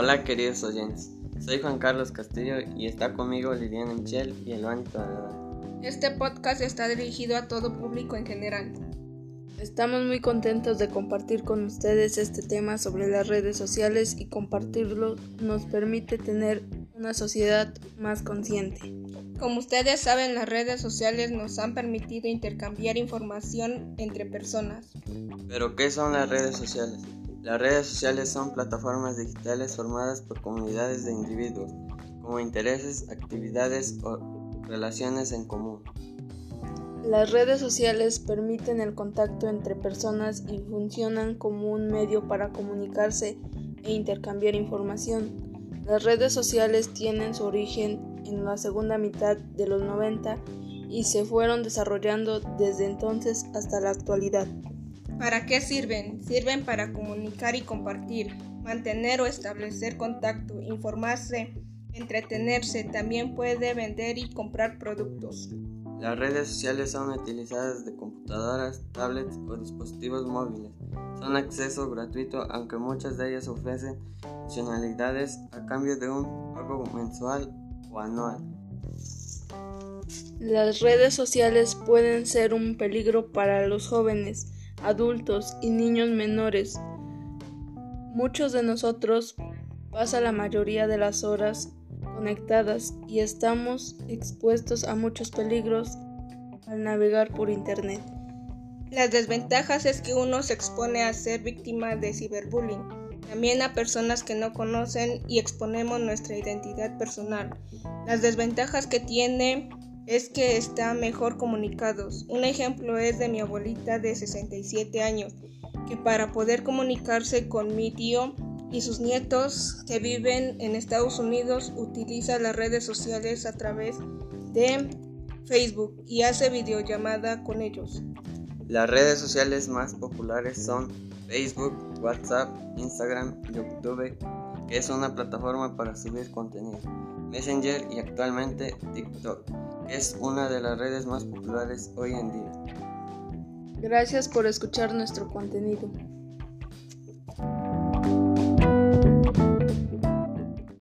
Hola queridos oyentes, soy Juan Carlos Castillo y está conmigo Liliana Michel y Elvani Toledano. Este podcast está dirigido a todo público en general. Estamos muy contentos de compartir con ustedes este tema sobre las redes sociales y compartirlo nos permite tener una sociedad más consciente. Como ustedes saben, las redes sociales nos han permitido intercambiar información entre personas. ¿Pero qué son las redes sociales? Las redes sociales son plataformas digitales formadas por comunidades de individuos, como intereses, actividades o relaciones en común. Las redes sociales permiten el contacto entre personas y funcionan como un medio para comunicarse e intercambiar información. Las redes sociales tienen su origen en la segunda mitad de los 90 y se fueron desarrollando desde entonces hasta la actualidad. ¿Para qué sirven? Sirven para comunicar y compartir, mantener o establecer contacto, informarse, entretenerse, también puede vender y comprar productos. Las redes sociales son utilizadas de computadoras, tablets o dispositivos móviles. Son acceso gratuito aunque muchas de ellas ofrecen funcionalidades a cambio de un pago mensual o anual. Las redes sociales pueden ser un peligro para los jóvenes, adultos y niños menores. Muchos de nosotros pasa la mayoría de las horas conectadas y estamos expuestos a muchos peligros al navegar por Internet. Las desventajas es que uno se expone a ser víctima de ciberbullying, también a personas que no conocen y exponemos nuestra identidad personal. Las desventajas que tiene es que está mejor comunicados. Un ejemplo es de mi abuelita de 67 años, que para poder comunicarse con mi tío y sus nietos que viven en Estados Unidos utiliza las redes sociales a través de Facebook y hace videollamada con ellos. Las redes sociales más populares son Facebook, WhatsApp, Instagram, YouTube, es una plataforma para subir contenido, Messenger y actualmente TikTok, es una de las redes más populares hoy en día. Gracias por escuchar nuestro contenido.